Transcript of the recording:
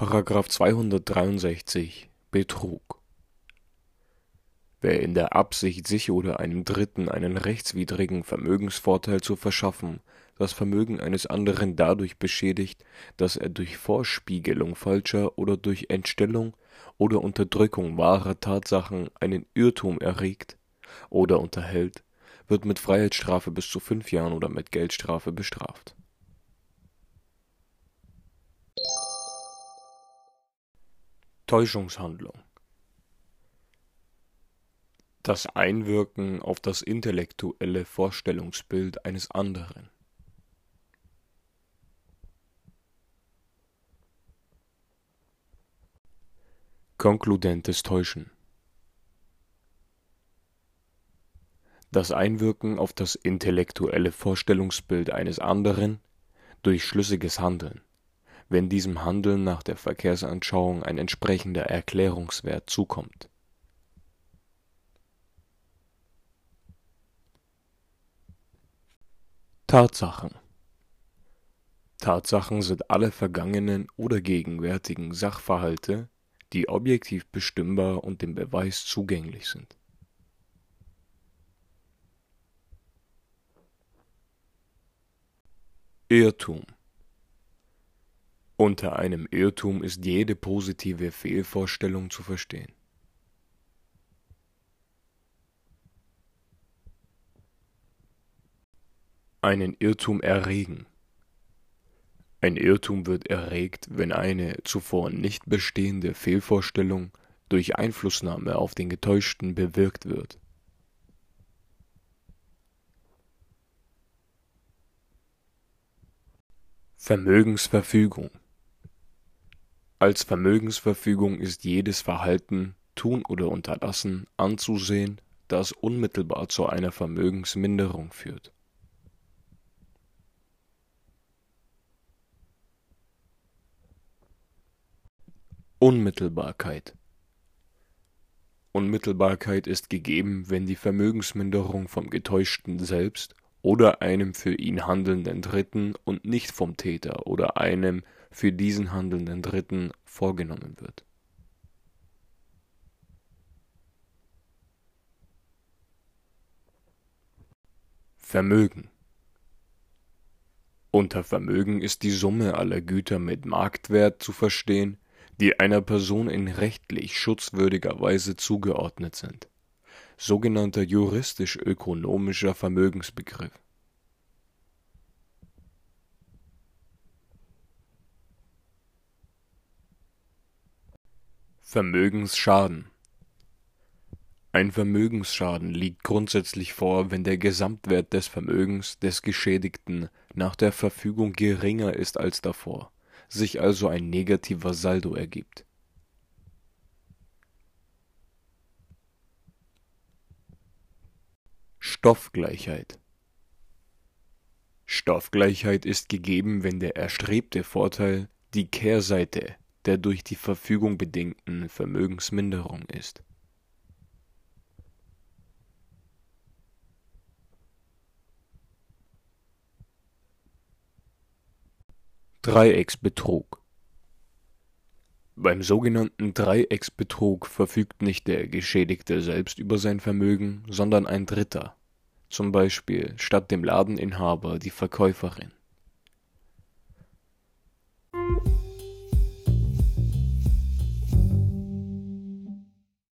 Paragraph 263 Betrug Wer in der Absicht, sich oder einem Dritten einen rechtswidrigen Vermögensvorteil zu verschaffen, das Vermögen eines anderen dadurch beschädigt, dass er durch Vorspiegelung falscher oder durch Entstellung oder Unterdrückung wahrer Tatsachen einen Irrtum erregt oder unterhält, wird mit Freiheitsstrafe bis zu fünf Jahren oder mit Geldstrafe bestraft. Täuschungshandlung. Das Einwirken auf das intellektuelle Vorstellungsbild eines anderen. Konkludentes Täuschen. Das Einwirken auf das intellektuelle Vorstellungsbild eines anderen durch schlüssiges Handeln, wenn diesem Handeln nach der Verkehrsanschauung ein entsprechender Erklärungswert zukommt. Tatsachen. Tatsachen sind alle vergangenen oder gegenwärtigen Sachverhalte, die objektiv bestimmbar und dem Beweis zugänglich sind. Irrtum Unter einem Irrtum ist jede positive Fehlvorstellung zu verstehen einen Irrtum erregen. Ein Irrtum wird erregt, wenn eine zuvor nicht bestehende Fehlvorstellung durch Einflussnahme auf den Getäuschten bewirkt wird. Vermögensverfügung Als Vermögensverfügung ist jedes Verhalten, Tun oder Unterlassen anzusehen, das unmittelbar zu einer Vermögensminderung führt. Unmittelbarkeit. Unmittelbarkeit ist gegeben, wenn die Vermögensminderung vom Getäuschten selbst oder einem für ihn handelnden Dritten und nicht vom Täter oder einem für diesen handelnden Dritten vorgenommen wird. Vermögen Unter Vermögen ist die Summe aller Güter mit Marktwert zu verstehen, die einer Person in rechtlich schutzwürdiger Weise zugeordnet sind (sogenannter juristisch-ökonomischer Vermögensbegriff). Vermögensschaden Ein Vermögensschaden liegt grundsätzlich vor, wenn der Gesamtwert des Vermögens des Geschädigten nach der Verfügung geringer ist als davor sich also ein negativer Saldo ergibt. Stoffgleichheit Stoffgleichheit ist gegeben, wenn der erstrebte Vorteil die Kehrseite der durch die Verfügung bedingten Vermögensminderung ist. Dreiecksbetrug. Beim sogenannten Dreiecksbetrug verfügt nicht der Geschädigte selbst über sein Vermögen, sondern ein Dritter, zum Beispiel statt dem Ladeninhaber die Verkäuferin